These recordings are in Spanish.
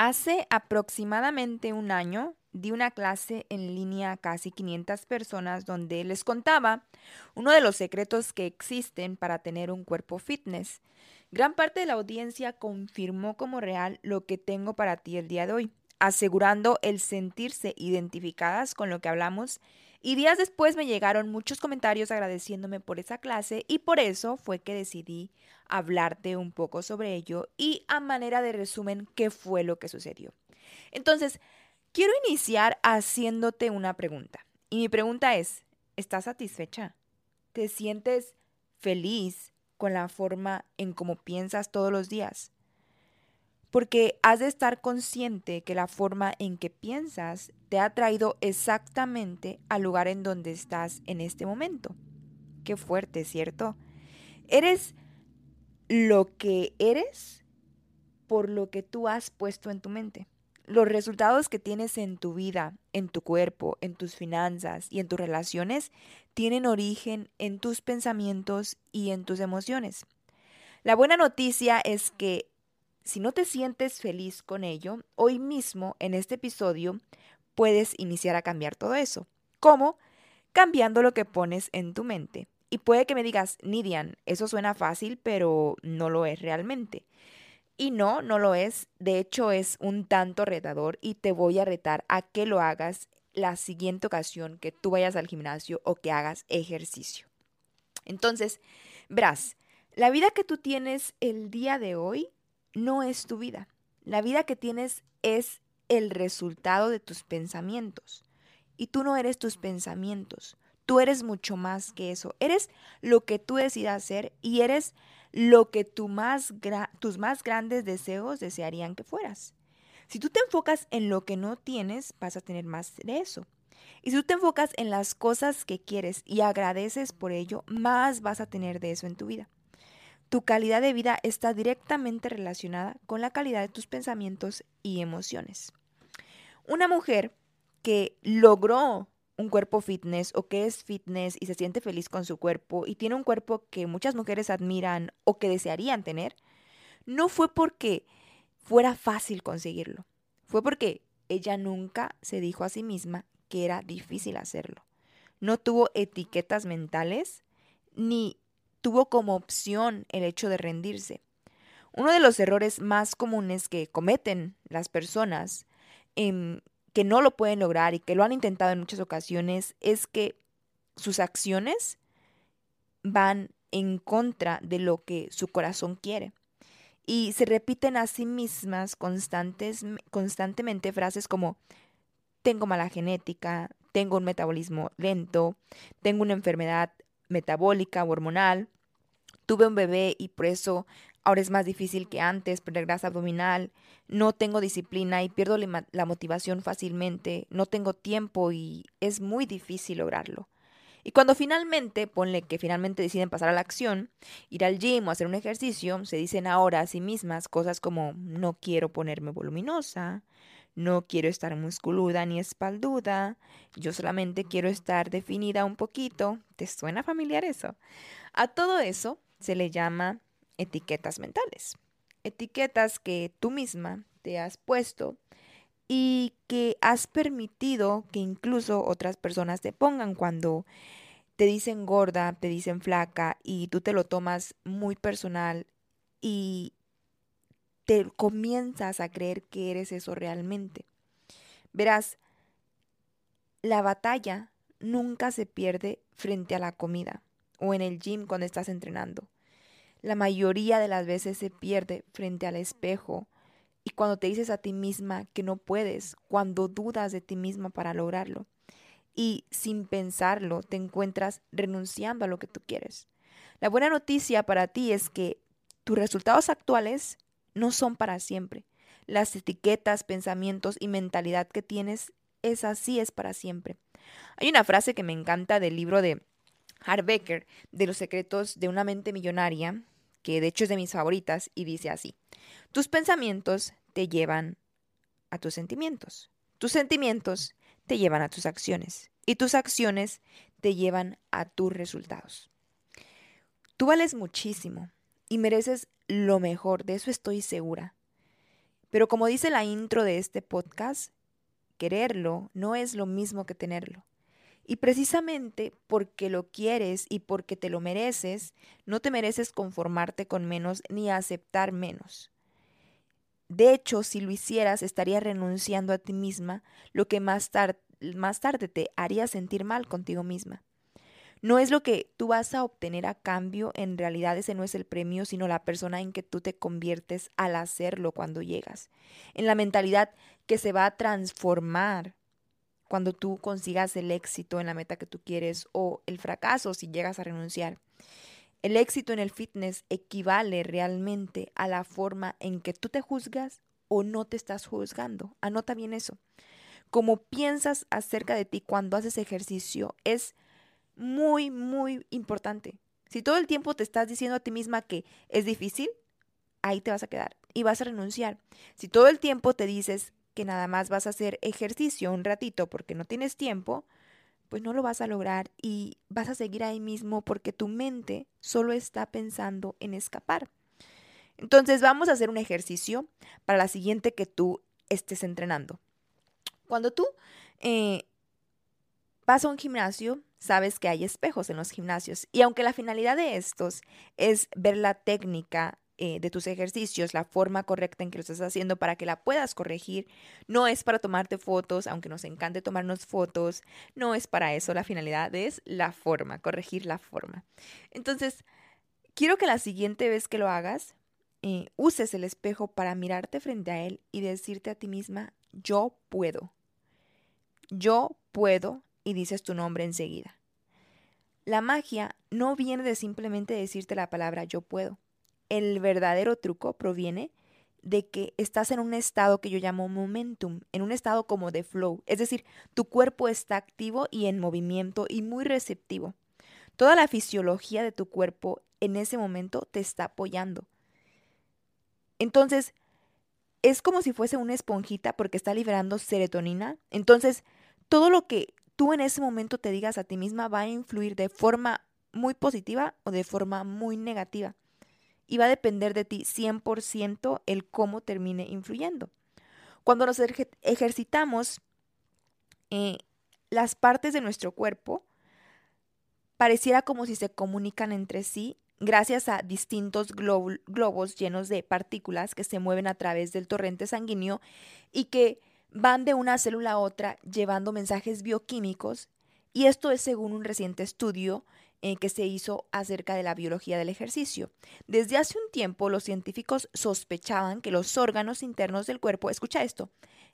Hace aproximadamente un año di una clase en línea a casi 500 personas donde les contaba uno de los secretos que existen para tener un cuerpo fitness. Gran parte de la audiencia confirmó como real lo que tengo para ti el día de hoy, asegurando el sentirse identificadas con lo que hablamos y días después me llegaron muchos comentarios agradeciéndome por esa clase y por eso fue que decidí hablarte un poco sobre ello y a manera de resumen qué fue lo que sucedió. Entonces, quiero iniciar haciéndote una pregunta. Y mi pregunta es, ¿estás satisfecha? ¿Te sientes feliz con la forma en cómo piensas todos los días? Porque has de estar consciente que la forma en que piensas te ha traído exactamente al lugar en donde estás en este momento. Qué fuerte, ¿cierto? Eres lo que eres por lo que tú has puesto en tu mente. Los resultados que tienes en tu vida, en tu cuerpo, en tus finanzas y en tus relaciones tienen origen en tus pensamientos y en tus emociones. La buena noticia es que si no te sientes feliz con ello, hoy mismo en este episodio puedes iniciar a cambiar todo eso. ¿Cómo? Cambiando lo que pones en tu mente. Y puede que me digas, Nidian, eso suena fácil, pero no lo es realmente. Y no, no lo es. De hecho, es un tanto retador y te voy a retar a que lo hagas la siguiente ocasión que tú vayas al gimnasio o que hagas ejercicio. Entonces, verás, la vida que tú tienes el día de hoy no es tu vida. La vida que tienes es el resultado de tus pensamientos. Y tú no eres tus pensamientos. Tú eres mucho más que eso. Eres lo que tú decidas hacer y eres lo que tus más grandes deseos desearían que fueras. Si tú te enfocas en lo que no tienes, vas a tener más de eso. Y si tú te enfocas en las cosas que quieres y agradeces por ello, más vas a tener de eso en tu vida. Tu calidad de vida está directamente relacionada con la calidad de tus pensamientos y emociones. Una mujer que logró un cuerpo fitness o que es fitness y se siente feliz con su cuerpo y tiene un cuerpo que muchas mujeres admiran o que desearían tener, no fue porque fuera fácil conseguirlo, fue porque ella nunca se dijo a sí misma que era difícil hacerlo. No tuvo etiquetas mentales ni tuvo como opción el hecho de rendirse. Uno de los errores más comunes que cometen las personas em, que no lo pueden lograr y que lo han intentado en muchas ocasiones es que sus acciones van en contra de lo que su corazón quiere. Y se repiten a sí mismas constantes, constantemente frases como tengo mala genética, tengo un metabolismo lento, tengo una enfermedad metabólica o hormonal, tuve un bebé y por eso ahora es más difícil que antes perder grasa abdominal, no tengo disciplina y pierdo la motivación fácilmente, no tengo tiempo y es muy difícil lograrlo. Y cuando finalmente, ponle que finalmente deciden pasar a la acción, ir al gym o hacer un ejercicio, se dicen ahora a sí mismas cosas como no quiero ponerme voluminosa, no quiero estar musculuda ni espalduda, yo solamente quiero estar definida un poquito. ¿Te suena familiar eso? A todo eso se le llama etiquetas mentales. Etiquetas que tú misma te has puesto y que has permitido que incluso otras personas te pongan cuando te dicen gorda, te dicen flaca y tú te lo tomas muy personal y te comienzas a creer que eres eso realmente. Verás, la batalla nunca se pierde frente a la comida o en el gym cuando estás entrenando. La mayoría de las veces se pierde frente al espejo y cuando te dices a ti misma que no puedes, cuando dudas de ti misma para lograrlo y sin pensarlo te encuentras renunciando a lo que tú quieres. La buena noticia para ti es que tus resultados actuales no son para siempre. Las etiquetas, pensamientos y mentalidad que tienes, es así, es para siempre. Hay una frase que me encanta del libro de Harbecker, de los secretos de una mente millonaria, que de hecho es de mis favoritas, y dice así, tus pensamientos te llevan a tus sentimientos, tus sentimientos te llevan a tus acciones, y tus acciones te llevan a tus resultados. Tú vales muchísimo y mereces lo mejor, de eso estoy segura. Pero como dice la intro de este podcast, quererlo no es lo mismo que tenerlo. Y precisamente porque lo quieres y porque te lo mereces, no te mereces conformarte con menos ni aceptar menos. De hecho, si lo hicieras, estarías renunciando a ti misma, lo que más, más tarde te haría sentir mal contigo misma. No es lo que tú vas a obtener a cambio, en realidad ese no es el premio, sino la persona en que tú te conviertes al hacerlo cuando llegas. En la mentalidad que se va a transformar cuando tú consigas el éxito en la meta que tú quieres o el fracaso si llegas a renunciar. El éxito en el fitness equivale realmente a la forma en que tú te juzgas o no te estás juzgando. Anota bien eso. Como piensas acerca de ti cuando haces ejercicio es muy, muy importante. Si todo el tiempo te estás diciendo a ti misma que es difícil, ahí te vas a quedar y vas a renunciar. Si todo el tiempo te dices que nada más vas a hacer ejercicio un ratito porque no tienes tiempo, pues no lo vas a lograr y vas a seguir ahí mismo porque tu mente solo está pensando en escapar. Entonces vamos a hacer un ejercicio para la siguiente que tú estés entrenando. Cuando tú eh, vas a un gimnasio, sabes que hay espejos en los gimnasios y aunque la finalidad de estos es ver la técnica eh, de tus ejercicios, la forma correcta en que lo estás haciendo para que la puedas corregir. No es para tomarte fotos, aunque nos encante tomarnos fotos, no es para eso, la finalidad es la forma, corregir la forma. Entonces, quiero que la siguiente vez que lo hagas, eh, uses el espejo para mirarte frente a él y decirte a ti misma, yo puedo. Yo puedo y dices tu nombre enseguida. La magia no viene de simplemente decirte la palabra yo puedo el verdadero truco proviene de que estás en un estado que yo llamo momentum, en un estado como de flow, es decir, tu cuerpo está activo y en movimiento y muy receptivo. Toda la fisiología de tu cuerpo en ese momento te está apoyando. Entonces, es como si fuese una esponjita porque está liberando serotonina. Entonces, todo lo que tú en ese momento te digas a ti misma va a influir de forma muy positiva o de forma muy negativa y va a depender de ti 100% el cómo termine influyendo. Cuando nos ejercitamos, eh, las partes de nuestro cuerpo pareciera como si se comunican entre sí gracias a distintos globos llenos de partículas que se mueven a través del torrente sanguíneo y que van de una célula a otra llevando mensajes bioquímicos. Y esto es según un reciente estudio eh, que se hizo acerca de la biología del ejercicio. Desde hace un tiempo los científicos sospechaban que los órganos internos del cuerpo, escucha esto,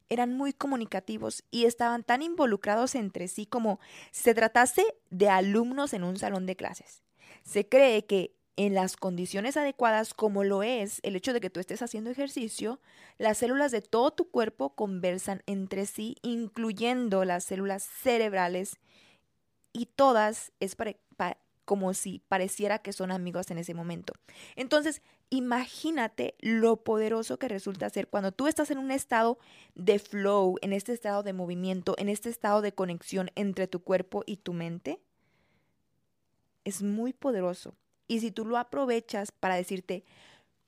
eran muy comunicativos y estaban tan involucrados entre sí como si se tratase de alumnos en un salón de clases. Se cree que en las condiciones adecuadas, como lo es el hecho de que tú estés haciendo ejercicio, las células de todo tu cuerpo conversan entre sí, incluyendo las células cerebrales, y todas es como si pareciera que son amigos en ese momento. Entonces, imagínate lo poderoso que resulta ser cuando tú estás en un estado de flow, en este estado de movimiento, en este estado de conexión entre tu cuerpo y tu mente. Es muy poderoso. Y si tú lo aprovechas para decirte,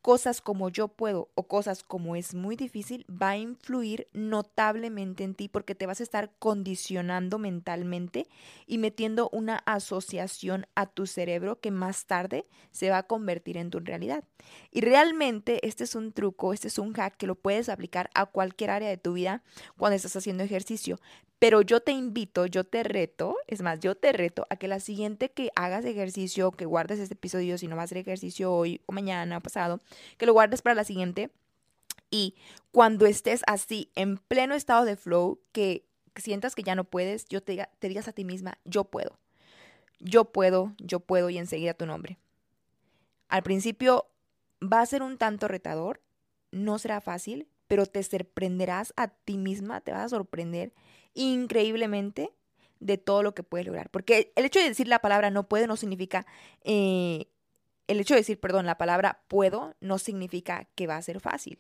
cosas como yo puedo o cosas como es muy difícil va a influir notablemente en ti porque te vas a estar condicionando mentalmente y metiendo una asociación a tu cerebro que más tarde se va a convertir en tu realidad. Y realmente este es un truco, este es un hack que lo puedes aplicar a cualquier área de tu vida cuando estás haciendo ejercicio. Pero yo te invito, yo te reto, es más, yo te reto a que la siguiente que hagas ejercicio, que guardes este episodio, si no vas a hacer ejercicio hoy o mañana o pasado, que lo guardes para la siguiente. Y cuando estés así, en pleno estado de flow, que sientas que ya no puedes, yo te, te digas a ti misma, yo puedo. Yo puedo, yo puedo y enseguida tu nombre. Al principio va a ser un tanto retador, no será fácil, pero te sorprenderás a ti misma, te vas a sorprender increíblemente de todo lo que puedes lograr. Porque el hecho de decir la palabra no puede no significa, eh, el hecho de decir, perdón, la palabra puedo no significa que va a ser fácil.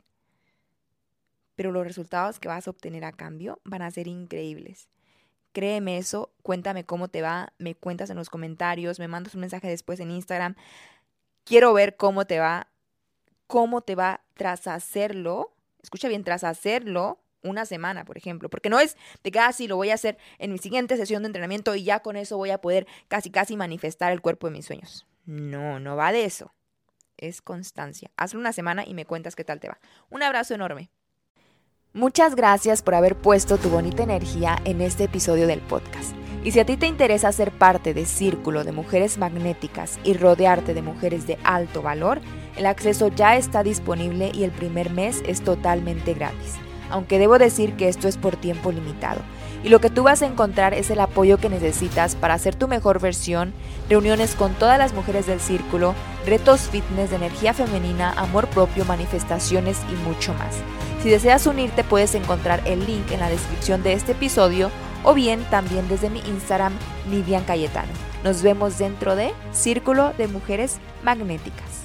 Pero los resultados que vas a obtener a cambio van a ser increíbles. Créeme eso, cuéntame cómo te va, me cuentas en los comentarios, me mandas un mensaje después en Instagram. Quiero ver cómo te va, cómo te va tras hacerlo. Escucha bien, tras hacerlo una semana, por ejemplo, porque no es de así ah, lo voy a hacer en mi siguiente sesión de entrenamiento y ya con eso voy a poder casi, casi manifestar el cuerpo de mis sueños. No, no va de eso. Es constancia. Hazlo una semana y me cuentas qué tal te va. Un abrazo enorme. Muchas gracias por haber puesto tu bonita energía en este episodio del podcast. Y si a ti te interesa ser parte de Círculo de Mujeres Magnéticas y rodearte de mujeres de alto valor, el acceso ya está disponible y el primer mes es totalmente gratis aunque debo decir que esto es por tiempo limitado. Y lo que tú vas a encontrar es el apoyo que necesitas para hacer tu mejor versión, reuniones con todas las mujeres del círculo, retos fitness de energía femenina, amor propio, manifestaciones y mucho más. Si deseas unirte puedes encontrar el link en la descripción de este episodio o bien también desde mi Instagram, Nidian Cayetano. Nos vemos dentro de Círculo de Mujeres Magnéticas.